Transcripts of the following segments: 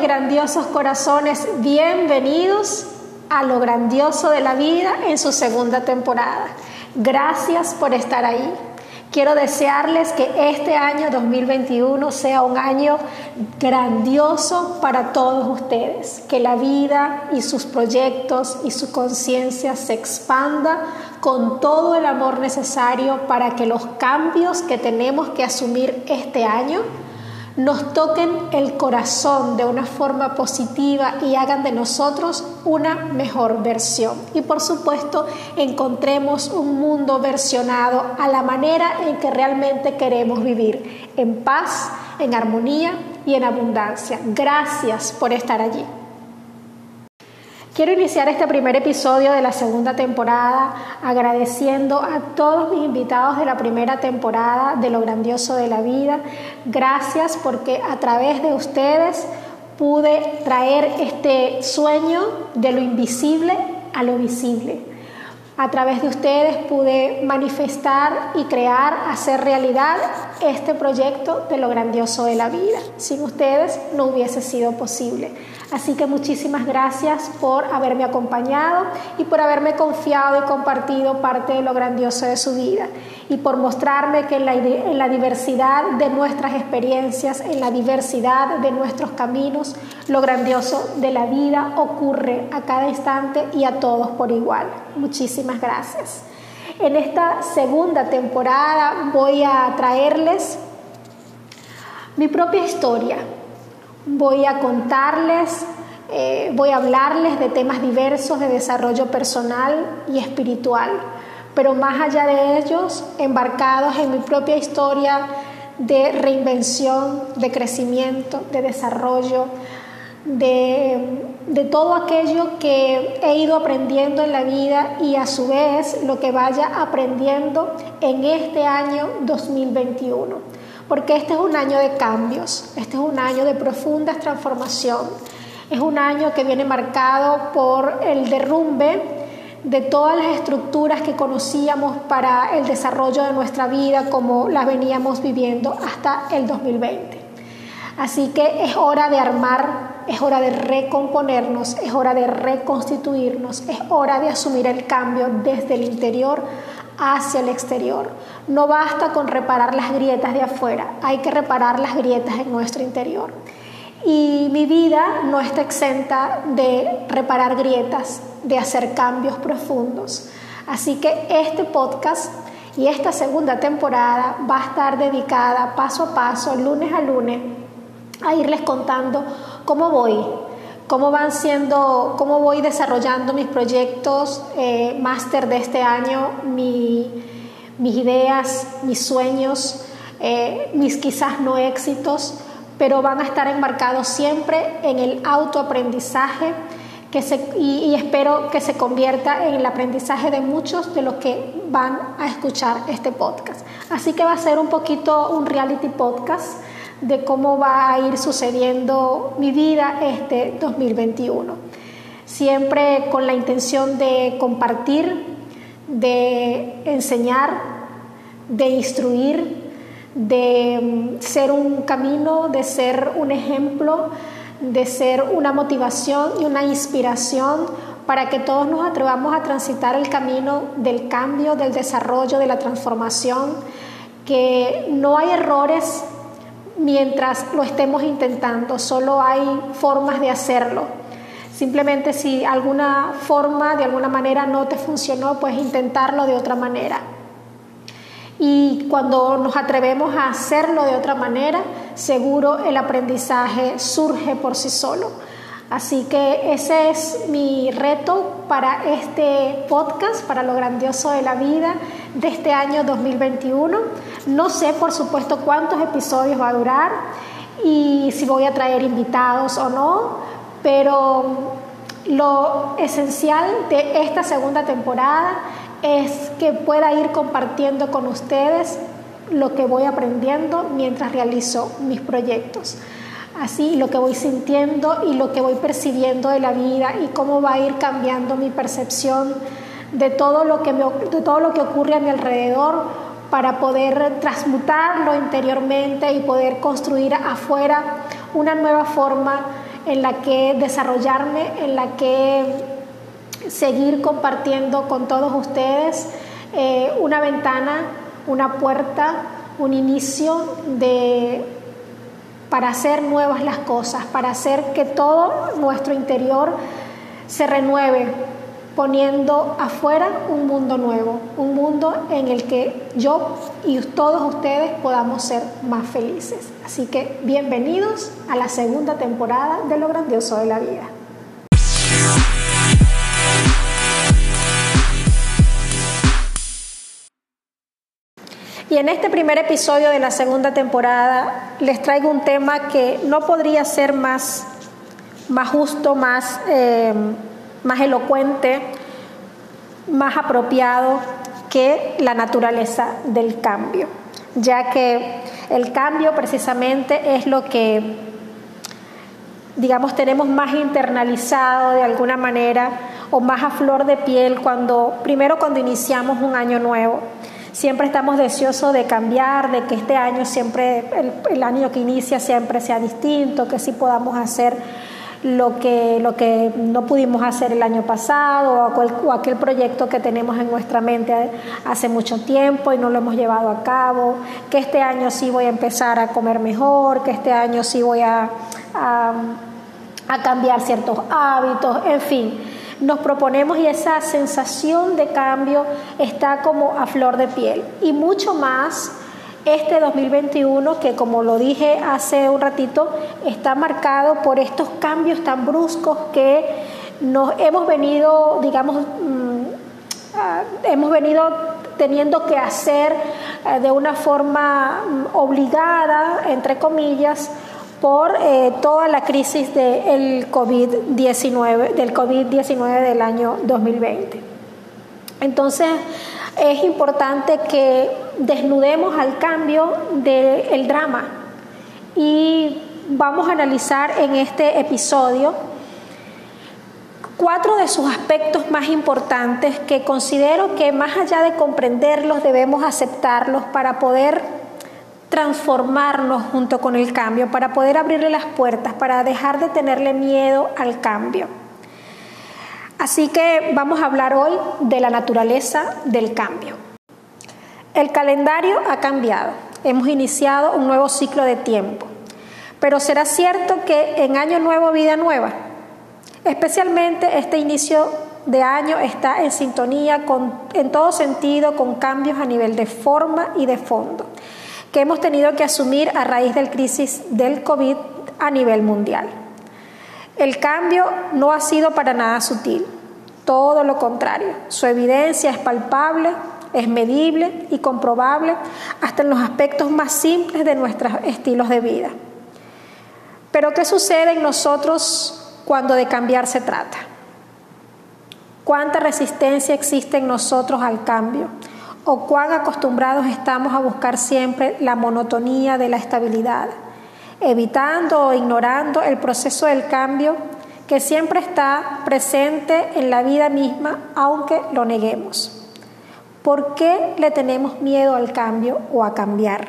grandiosos corazones, bienvenidos a lo grandioso de la vida en su segunda temporada. Gracias por estar ahí. Quiero desearles que este año 2021 sea un año grandioso para todos ustedes, que la vida y sus proyectos y su conciencia se expanda con todo el amor necesario para que los cambios que tenemos que asumir este año nos toquen el corazón de una forma positiva y hagan de nosotros una mejor versión. Y por supuesto, encontremos un mundo versionado a la manera en que realmente queremos vivir, en paz, en armonía y en abundancia. Gracias por estar allí. Quiero iniciar este primer episodio de la segunda temporada agradeciendo a todos mis invitados de la primera temporada de Lo Grandioso de la Vida. Gracias porque a través de ustedes pude traer este sueño de lo invisible a lo visible. A través de ustedes pude manifestar y crear, hacer realidad este proyecto de lo grandioso de la vida. Sin ustedes no hubiese sido posible. Así que muchísimas gracias por haberme acompañado y por haberme confiado y compartido parte de lo grandioso de su vida y por mostrarme que en la, diversidad de nuestras experiencias, en la diversidad de nuestros caminos, lo grandioso de la vida ocurre a cada instante y a todos por igual. Muchísimas gracias. En esta segunda temporada voy a traerles mi propia historia, voy a contarles, eh, voy a hablarles de temas diversos de desarrollo personal y espiritual, pero más allá de ellos, embarcados en mi propia historia de reinvención, de crecimiento, de desarrollo, de, de, todo aquello que he ido aprendiendo en la vida y a su vez lo que vaya aprendiendo en este año 2021 porque este es un año de cambios, este es un año de profunda transformación, es un año que viene marcado por el derrumbe de todas las estructuras que conocíamos para el desarrollo de nuestra vida como las veníamos viviendo hasta el 2020. Así que es hora de armar, es hora de recomponernos, es hora de reconstituirnos, es hora de asumir el cambio desde el interior hacia el exterior. No basta con reparar las grietas de afuera, hay que reparar las grietas en nuestro interior. Y mi vida no está exenta de reparar grietas, de hacer cambios profundos. Así que este podcast y esta segunda temporada va a estar dedicada paso a paso, lunes a lunes, a irles contando cómo voy, cómo van siendo, cómo voy desarrollando mis proyectos eh, máster de este año, mis ideas, mis sueños, eh, mis quizás no éxitos, pero van a estar enmarcados siempre en el autoaprendizaje que se, y, y, espero que se convierta en el aprendizaje de muchos de los que van a escuchar este podcast. Así que va a ser un poquito un reality podcast de cómo va a ir sucediendo mi vida este 2021. Siempre con la intención de compartir, de enseñar, de instruir, de mm, ser un camino, de ser un ejemplo, de ser una motivación y una inspiración para que todos nos atrevamos a transitar el camino del cambio, del desarrollo, de la transformación, que no hay errores mientras lo estemos intentando, solo hay formas de hacerlo. Simplemente si alguna forma, de alguna manera no te funcionó, pues intentarlo de otra manera. Y cuando nos atrevemos a hacerlo de otra manera, seguro el aprendizaje surge por sí solo. Así que ese es mi reto para este podcast, para lo grandioso de la vida de este año 2021. No sé, por supuesto, cuántos episodios va a durar y si voy a traer invitados o no, pero lo esencial de esta segunda temporada es que pueda ir compartiendo con ustedes lo que voy aprendiendo mientras realizo mis proyectos. Así lo que voy sintiendo y lo que voy percibiendo de la vida y cómo va a ir cambiando mi percepción de todo lo que, de todo lo que ocurre a mi alrededor para poder transmutarlo interiormente y poder construir afuera una nueva forma en la que desarrollarme, en la que seguir compartiendo con todos ustedes eh, una ventana, una puerta, un inicio de para hacer nuevas las cosas, para hacer que todo nuestro interior se renueve, poniendo afuera un mundo nuevo, un mundo en el que yo y todos ustedes podamos ser más felices. Así que bienvenidos a la segunda temporada de Lo Grandioso de la Vida. Y en este primer episodio de la segunda temporada les traigo un tema que no podría ser más, más justo, más... Eh, más elocuente, más apropiado que la naturaleza del cambio, ya que el cambio precisamente es lo que, digamos, tenemos más internalizado de alguna manera o más a flor de piel cuando, primero cuando iniciamos un año nuevo. Siempre estamos deseosos de cambiar, de que este año siempre, el, el año que inicia siempre sea distinto, que sí podamos hacer lo que, lo que no pudimos hacer el año pasado o aquel, proyecto que tenemos en nuestra mente hace mucho tiempo y no lo hemos llevado a cabo, que este año sí voy a empezar a comer mejor, que este año sí voy a, a cambiar ciertos hábitos, en fin nos proponemos y esa sensación de cambio está como a flor de piel. Y mucho más este 2021 que como lo dije hace un ratito está marcado por estos cambios tan bruscos que nos hemos venido, digamos, mm, ah, hemos venido teniendo que hacer eh, de una forma mm, obligada, entre comillas, por eh, toda la crisis del COVID-19, del COVID-19 del año 2020. Entonces, es importante que desnudemos al cambio del drama y vamos a analizar en este episodio cuatro de sus aspectos más importantes que considero que más allá de comprenderlos debemos aceptarlos para poder transformarnos junto con el cambio, para poder abrirle las puertas, para dejar de tenerle miedo al cambio. Así que vamos a hablar hoy de la naturaleza del cambio. El calendario ha cambiado. Hemos iniciado un nuevo ciclo de tiempo. Pero será cierto que en año nuevo, vida nueva. Especialmente este inicio de año está en sintonía con, en todo sentido con cambios a nivel de forma y de fondo que hemos tenido que asumir a raíz del crisis del COVID a nivel mundial. El cambio no ha sido para nada sutil, todo lo contrario. Su evidencia es palpable, es medible y comprobable hasta en los aspectos más simples de nuestros estilos de vida. Pero ¿qué sucede en nosotros cuando de cambiar se trata? ¿Cuánta resistencia existe en nosotros al cambio? ¿O cuán acostumbrados estamos a buscar siempre la monotonía de la estabilidad? Evitando o ignorando el proceso del cambio que siempre está presente en la vida misma, aunque lo neguemos. ¿Por qué le tenemos miedo al cambio o a cambiar?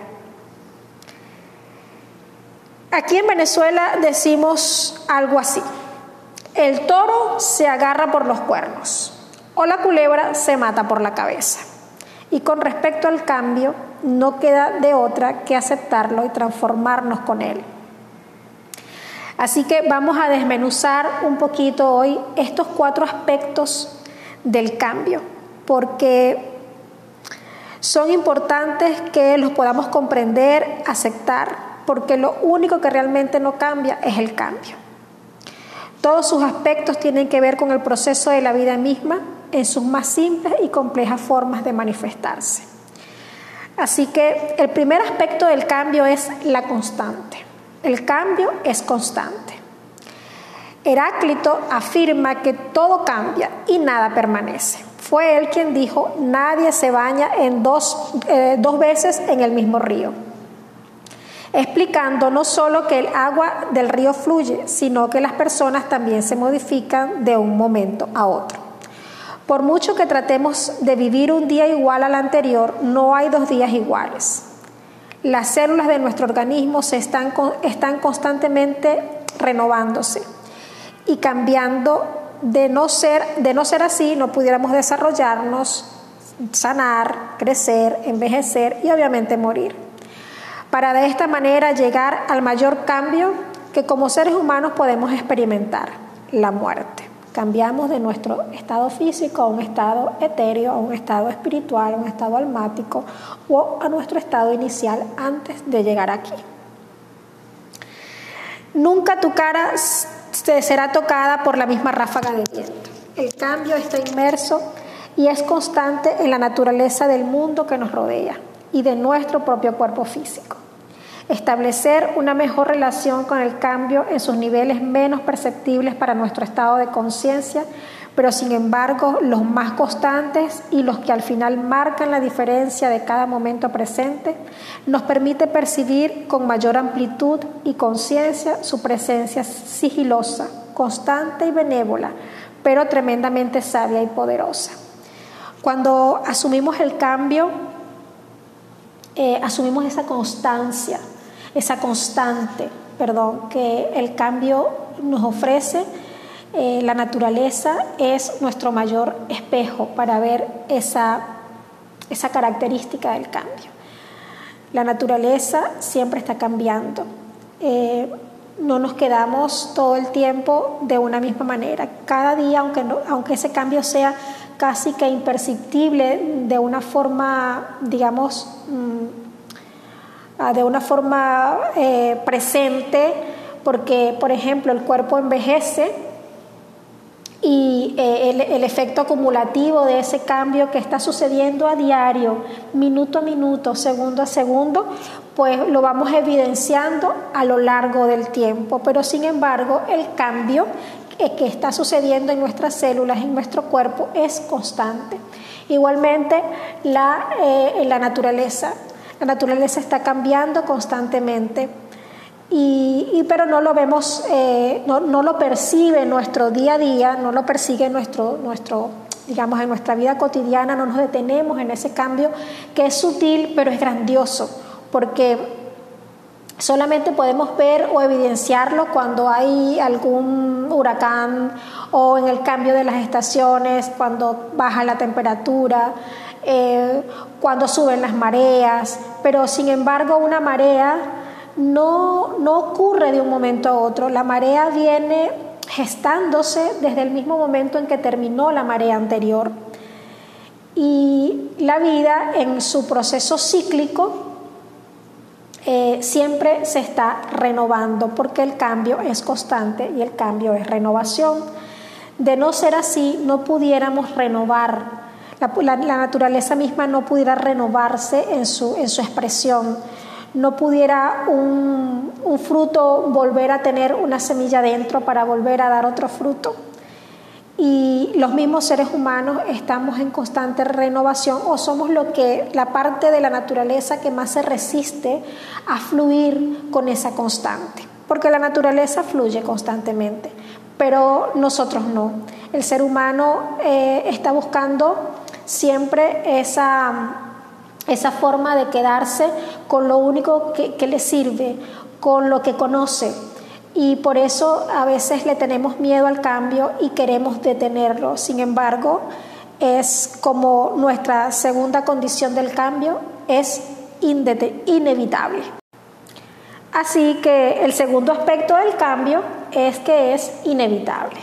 Aquí en Venezuela decimos algo así. El toro se agarra por los cuernos o la culebra se mata por la cabeza. Y con respecto al cambio, no queda de otra que aceptarlo y transformarnos con él. Así que vamos a desmenuzar un poquito hoy estos cuatro aspectos del cambio, porque son importantes que los podamos comprender, aceptar, porque lo único que realmente no cambia es el cambio. Todos sus aspectos tienen que ver con el proceso de la vida misma en sus más simples y complejas formas de manifestarse. Así que el primer aspecto del cambio es la constante. El cambio es constante. Heráclito afirma que todo cambia y nada permanece. Fue él quien dijo, nadie se baña en dos, eh, dos veces en el mismo río, explicando no solo que el agua del río fluye, sino que las personas también se modifican de un momento a otro. Por mucho que tratemos de vivir un día igual al anterior, no hay dos días iguales. Las células de nuestro organismo se están, constantemente renovándose y cambiando. De no ser así, no pudiéramos desarrollarnos, sanar, crecer, envejecer y obviamente morir. Para de esta manera llegar al mayor cambio que como seres humanos podemos experimentar, la muerte. Cambiamos de nuestro estado físico a un estado etéreo, a un estado espiritual, a un estado almático o a nuestro estado inicial antes de llegar aquí. Nunca tu cara será tocada por la misma ráfaga de viento. El cambio está inmerso y es constante en la naturaleza del mundo que nos rodea y de nuestro propio cuerpo físico. Establecer una mejor relación con el cambio en sus niveles menos perceptibles para nuestro estado de conciencia, pero sin embargo los más constantes y los que al final marcan la diferencia de cada momento presente, nos permite percibir con mayor amplitud y conciencia su presencia sigilosa, constante y benévola, pero tremendamente sabia y poderosa. Cuando asumimos el cambio, eh, asumimos esa constancia, esa constante, perdón, que el cambio nos ofrece. Eh, la naturaleza es nuestro mayor espejo para ver esa, esa característica del cambio. La naturaleza siempre está cambiando. Eh, no nos quedamos todo el tiempo de una misma manera. Cada día, aunque, aunque ese cambio sea casi que imperceptible de una forma, digamos, mm, de una forma eh, presente, porque, por ejemplo, el cuerpo envejece y eh, el, el, efecto acumulativo de ese cambio que está sucediendo a diario, minuto a minuto, segundo a segundo, pues lo vamos evidenciando a lo largo del tiempo. Pero sin embargo, el cambio que está sucediendo en nuestras células, en nuestro cuerpo, es constante. Igualmente, la, eh, la naturaleza. La naturaleza está cambiando constantemente. Y, pero no lo vemos, eh, no, no, lo percibe nuestro día a día, no lo persigue nuestro, nuestro, digamos, en nuestra vida cotidiana, no nos detenemos en ese cambio que es sutil, pero es grandioso, porque Solamente podemos ver o evidenciarlo cuando hay algún huracán o en el cambio de las estaciones, cuando baja la temperatura, eh, cuando suben las mareas, pero sin embargo una marea no, no ocurre de un momento a otro, la marea viene gestándose desde el mismo momento en que terminó la marea anterior. Y la vida en su proceso cíclico eh, siempre se está renovando porque el cambio es constante y el cambio es renovación. De no ser así, no pudiéramos renovar, la, naturaleza misma no pudiera renovarse en su, en su expresión, no pudiera un, fruto volver a tener una semilla dentro para volver a dar otro fruto y los mismos seres humanos estamos en constante renovación o somos lo que la parte de la naturaleza que más se resiste a fluir con esa constante, porque la naturaleza fluye constantemente, pero nosotros no. El ser humano eh, está buscando siempre esa, esa forma de quedarse con lo único que, que le sirve, con lo que conoce, y por eso a veces le tenemos miedo al cambio y queremos detenerlo. Sin embargo, es como nuestra segunda condición del cambio es inevitable. Así que el segundo aspecto del cambio es que es inevitable.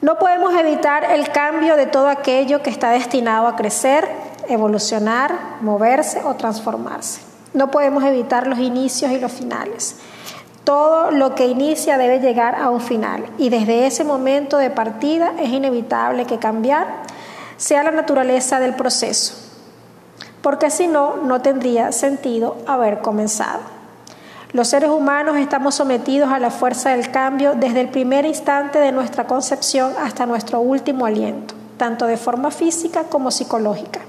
No podemos evitar el cambio de todo aquello que está destinado a crecer, evolucionar, moverse o transformarse. No podemos evitar los inicios y los finales. Todo lo que inicia debe llegar a un final y desde ese momento de partida es inevitable que cambiar sea la naturaleza del proceso, porque si no, no tendría sentido haber comenzado. Los seres humanos estamos sometidos a la fuerza del cambio desde el primer instante de nuestra concepción hasta nuestro último aliento, tanto de forma física como psicológica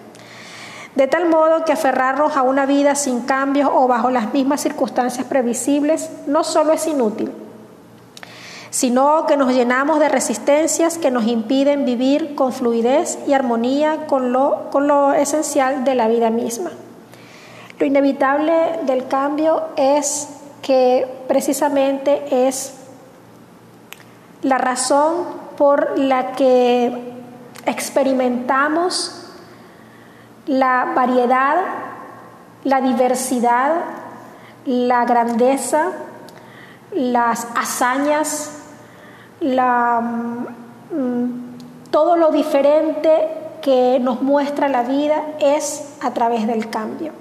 de tal modo que aferrarnos a una vida sin cambios o bajo las mismas circunstancias previsibles no solo es inútil, sino que nos llenamos de resistencias que nos impiden vivir con fluidez y armonía con lo, con lo esencial de la vida misma. Lo inevitable del cambio es que precisamente es la razón por la que experimentamos la variedad, la diversidad, la grandeza, las hazañas, mm, todo lo diferente que nos muestra la vida es a través del cambio,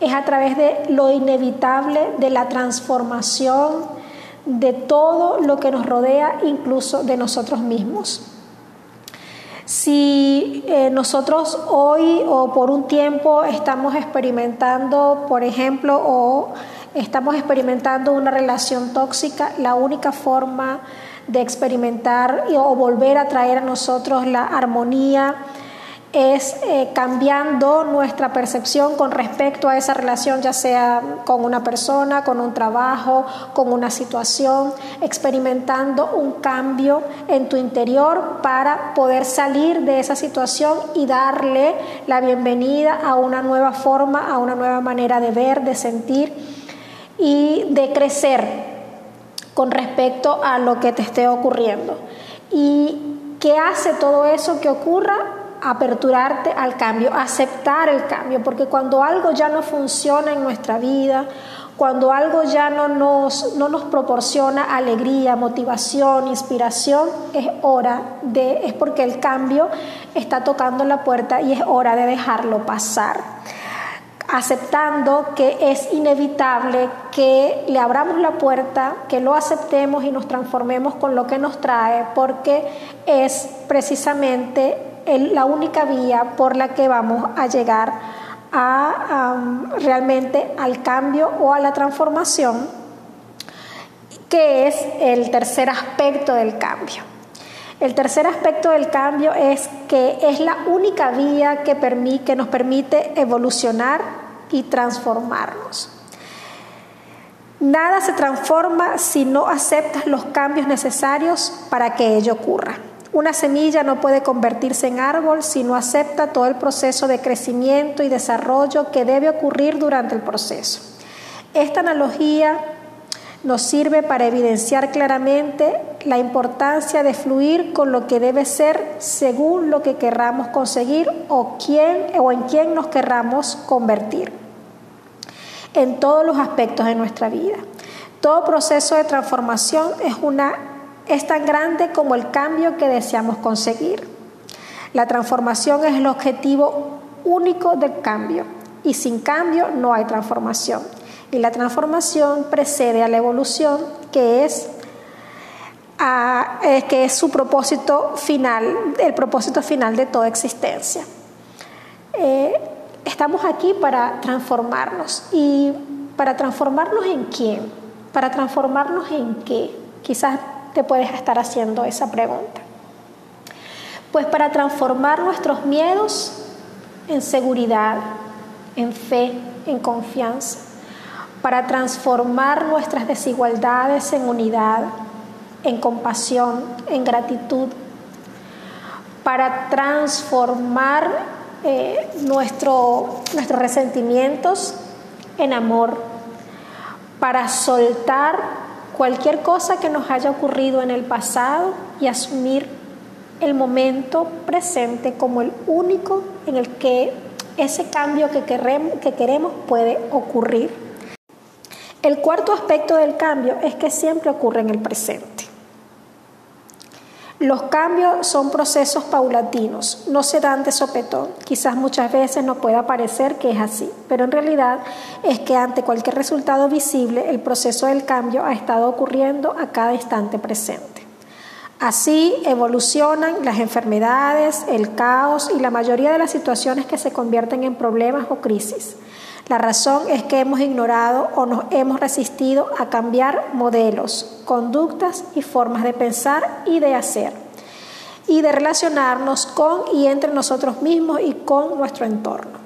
es a través de lo inevitable, de la transformación, de todo lo que nos rodea, incluso de nosotros mismos. Si eh, nosotros hoy o por un tiempo estamos experimentando, por ejemplo, o estamos experimentando una relación tóxica, la única forma de experimentar o volver a traer a nosotros la armonía, es eh, cambiando nuestra percepción con respecto a esa relación, ya sea con una persona, con un trabajo, con una situación, experimentando un cambio en tu interior para poder salir de esa situación y darle la bienvenida a una nueva forma, a una nueva manera de ver, de sentir y de crecer con respecto a lo que te esté ocurriendo. ¿Y qué hace todo eso que ocurra? Aperturarte al cambio, aceptar el cambio, porque cuando algo ya no funciona en nuestra vida, cuando algo ya no nos, no nos proporciona alegría, motivación, inspiración, es hora de, es porque el cambio está tocando la puerta y es hora de dejarlo pasar. Aceptando que es inevitable que le abramos la puerta, que lo aceptemos y nos transformemos con lo que nos trae, porque es precisamente la única vía por la que vamos a llegar a, realmente al cambio o a la transformación, que es el tercer aspecto del cambio. El tercer aspecto del cambio es que es la única vía que, que nos permite evolucionar y transformarnos. Nada se transforma si no aceptas los cambios necesarios para que ello ocurra. Una semilla no puede convertirse en árbol si no acepta todo el proceso de crecimiento y desarrollo que debe ocurrir durante el proceso. Esta analogía nos sirve para evidenciar claramente la importancia de fluir con lo que debe ser según lo que querramos conseguir o, quién, o en quién nos querramos convertir en todos los aspectos de nuestra vida. Todo proceso de transformación es una es tan grande como el cambio que deseamos conseguir. La transformación es el objetivo único del cambio y sin cambio no hay transformación. Y la transformación precede a la evolución que es, que es su propósito final, el propósito final de toda existencia. Eh, estamos aquí para transformarnos. ¿Y para transformarnos en quién? ¿Para transformarnos en qué? Quizás te puedes estar haciendo esa pregunta. Pues para transformar nuestros miedos en seguridad, en fe, en confianza, para transformar nuestras desigualdades en unidad, en compasión, en gratitud, para transformar eh, nuestros resentimientos en amor, para soltar cualquier cosa que nos haya ocurrido en el pasado y asumir el momento presente como el único en el que ese cambio que queremos, que queremos puede ocurrir. El cuarto aspecto del cambio es que siempre ocurre en el presente. Los cambios son procesos paulatinos, no se dan de sopetón. Quizás muchas veces nos pueda parecer que es así, pero en realidad es que ante cualquier resultado visible, el proceso del cambio ha estado ocurriendo a cada instante presente. Así evolucionan las enfermedades, el caos y la mayoría de las situaciones que se convierten en problemas o crisis. La razón es que hemos ignorado o nos hemos resistido a cambiar modelos, conductas y formas de pensar y de hacer, y de relacionarnos con y entre nosotros mismos y con nuestro entorno.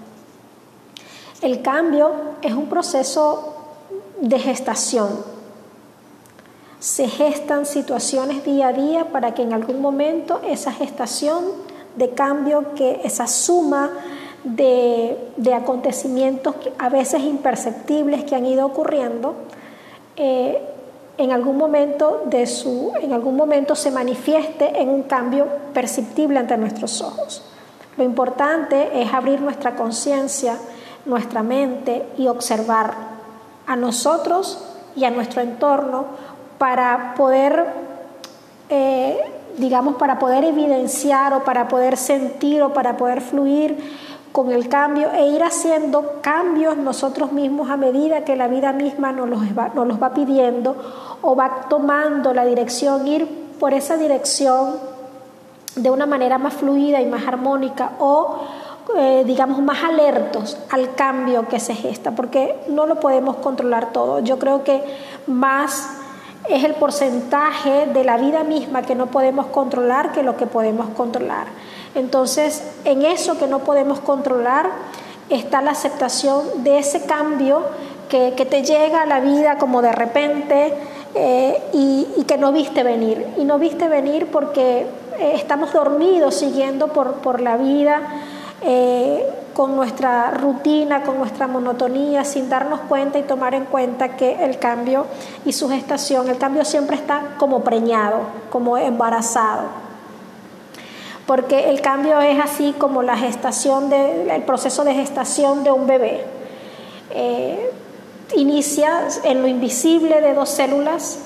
El cambio es un proceso de gestación. Se gestan situaciones día a día para que en algún momento esa gestación de cambio, que esa suma de, acontecimientos a veces imperceptibles que han ido ocurriendo, eh, en algún momento de su, en algún momento se manifieste en un cambio perceptible ante nuestros ojos. Lo importante es abrir nuestra conciencia, nuestra mente y observar a nosotros y a nuestro entorno para poder, eh, digamos, para poder evidenciar o para poder sentir o para poder fluir con el cambio e ir haciendo cambios nosotros mismos a medida que la vida misma nos los va, nos los va pidiendo o va tomando la dirección, ir por esa dirección de una manera más fluida y más armónica o eh, digamos más alertos al cambio que se gesta, porque no lo podemos controlar todo. Yo creo que más es el porcentaje de la vida misma que no podemos controlar que lo que podemos controlar. Entonces, en eso que no podemos controlar está la aceptación de ese cambio que, te llega a la vida como de repente eh, y, que no viste venir. Y no viste venir porque eh, estamos dormidos siguiendo por, la vida. Eh, con nuestra rutina, con nuestra monotonía, sin darnos cuenta y tomar en cuenta que el cambio y su gestación, el cambio siempre está como preñado, como embarazado porque el cambio es así como la gestación de, el proceso de gestación de un bebé. Eh, inicia en lo invisible de dos células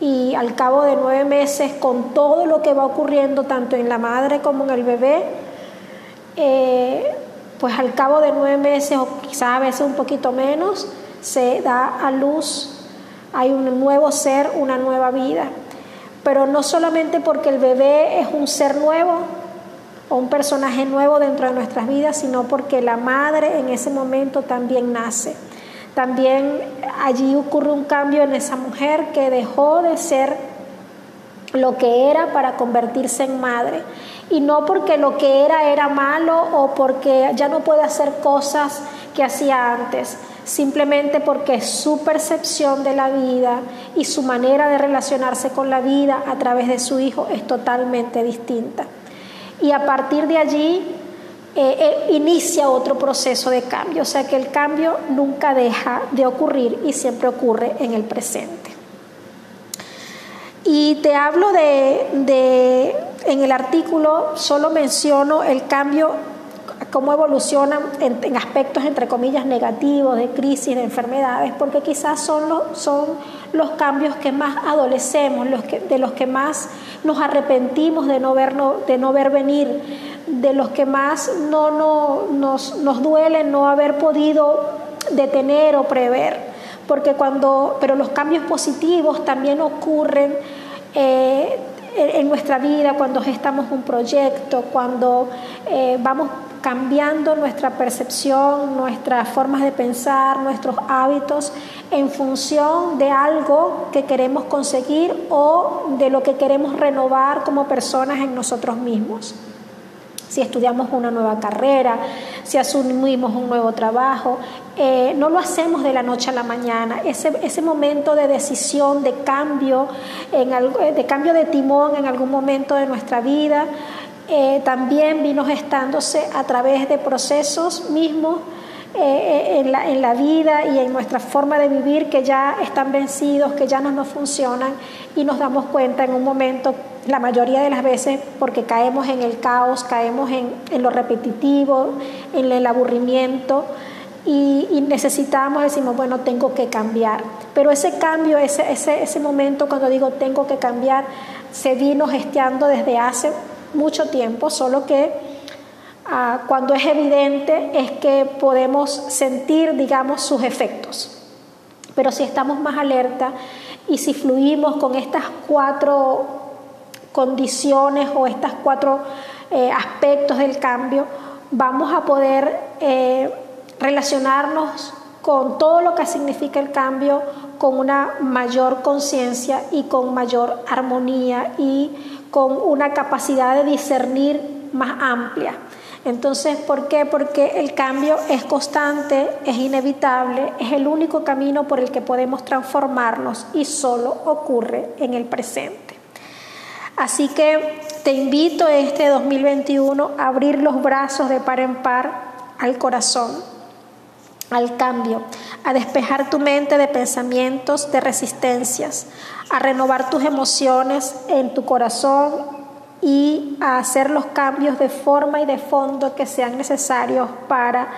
y al cabo de nueve meses, con todo lo que va ocurriendo tanto en la madre como en el bebé, eh, pues al cabo de nueve meses o quizás a veces un poquito menos, se da a luz, hay un nuevo ser, una nueva vida pero no solamente porque el bebé es un ser nuevo o un personaje nuevo dentro de nuestras vidas, sino porque la madre en ese momento también nace. También allí ocurre un cambio en esa mujer que dejó de ser lo que era para convertirse en madre. Y no porque lo que era era malo o porque ya no puede hacer cosas que hacía antes, simplemente porque su percepción de la vida y su manera de relacionarse con la vida a través de su hijo es totalmente distinta. Y a partir de allí eh, eh, inicia otro proceso de cambio, o sea que el cambio nunca deja de ocurrir y siempre ocurre en el presente. Y te hablo de, de en el artículo, solo menciono el cambio cómo evolucionan en, aspectos, entre comillas, negativos, de crisis, de enfermedades, porque quizás son los, son los cambios que más adolecemos, los que, de los que más nos arrepentimos de no ver, de no ver venir, de los que más no, no, nos, nos duele no haber podido detener o prever. Porque cuando, pero los cambios positivos también ocurren eh, en nuestra vida, cuando gestamos un proyecto, cuando eh, vamos cambiando nuestra percepción, nuestras formas de pensar, nuestros hábitos en función de algo que queremos conseguir o de lo que queremos renovar como personas en nosotros mismos. Si estudiamos una nueva carrera, si asumimos un nuevo trabajo, eh, no lo hacemos de la noche a la mañana. Ese, ese momento de decisión, de cambio, en, de cambio de timón en algún momento de nuestra vida, eh, también vino gestándose a través de procesos mismos eh, en, la, en, la, vida y en nuestra forma de vivir que ya están vencidos, que ya no nos funcionan y nos damos cuenta en un momento, la mayoría de las veces, porque caemos en el caos, caemos en, en lo repetitivo, en el aburrimiento. Y, y, necesitamos, decimos, bueno, tengo que cambiar. Pero ese cambio, ese, ese, ese momento cuando digo tengo que cambiar, se vino gestando desde hace mucho tiempo, solo que ah, cuando es evidente es que podemos sentir, digamos, sus efectos. Pero si estamos más alerta y si fluimos con estas cuatro condiciones o estos cuatro eh, aspectos del cambio, vamos a poder eh, relacionarnos con todo lo que significa el cambio con una mayor conciencia y con mayor armonía y con una capacidad de discernir más amplia. Entonces, ¿por qué? Porque el cambio es constante, es inevitable, es el único camino por el que podemos transformarnos y solo ocurre en el presente. Así que te invito este 2021 a abrir los brazos de par en par al corazón, al cambio, a despejar tu mente de pensamientos, de resistencias, a renovar tus emociones en tu corazón y a hacer los cambios de forma y de fondo que sean necesarios para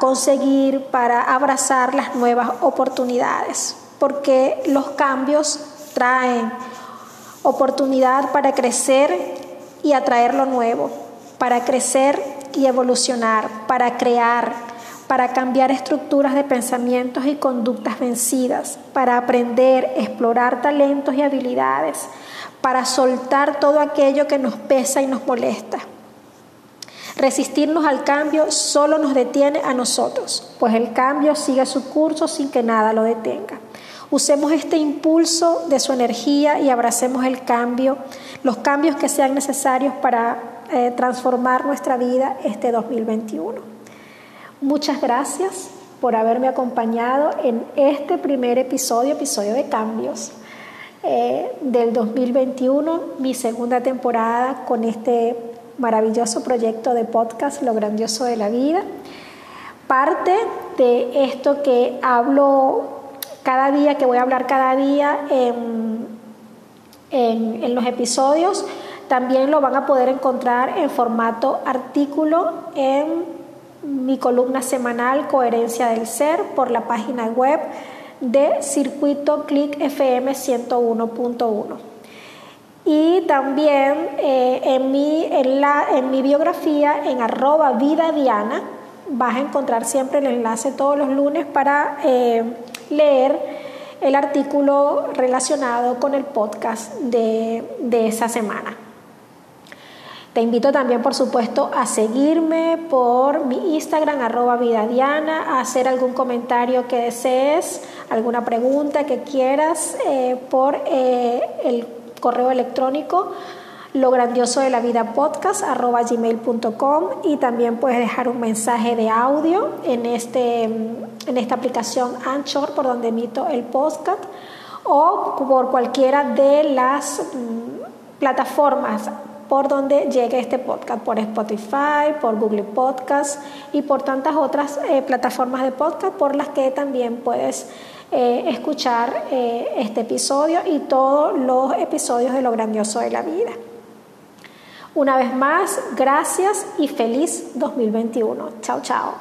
conseguir, para abrazar las nuevas oportunidades, porque los cambios traen oportunidad para crecer y atraer lo nuevo, para crecer y evolucionar, para crear, para cambiar estructuras de pensamientos y conductas vencidas, para aprender, explorar talentos y habilidades, para soltar todo aquello que nos pesa y nos molesta. Resistirnos al cambio solo nos detiene a nosotros, pues el cambio sigue su curso sin que nada lo detenga. Usemos este impulso de su energía y abracemos el cambio, los cambios que sean necesarios para eh, transformar nuestra vida este 2021. Muchas gracias por haberme acompañado en este primer episodio, episodio de cambios eh, del 2021, mi segunda temporada con este maravilloso proyecto de podcast, Lo Grandioso de la Vida. Parte de esto que hablo cada día, que voy a hablar cada día en, en los episodios, también lo van a poder encontrar en formato artículo en mi columna semanal Coherencia del Ser por la página web de Circuito Click FM 101.1. Y también eh, en, mi, en, la, en mi biografía, en arroba vida diana, vas a encontrar siempre el enlace todos los lunes para eh, leer el artículo relacionado con el podcast de, de esa semana. Te invito también, por supuesto, a seguirme por mi Instagram, arroba vidadiana, a hacer algún comentario que desees, alguna pregunta que quieras eh, por eh, el correo electrónico lo grandioso de la vida podcast arroba gmail.com y también puedes dejar un mensaje de audio en, este, en esta aplicación Anchor por donde emito el podcast o por cualquiera de las mm, plataformas por donde llegue este podcast, por Spotify, por Google Podcast y por tantas otras eh, plataformas de podcast por las que también puedes eh, escuchar eh, este episodio y todos los episodios de Lo Grandioso de la Vida. Una vez más, gracias y feliz 2021. Chao, chao.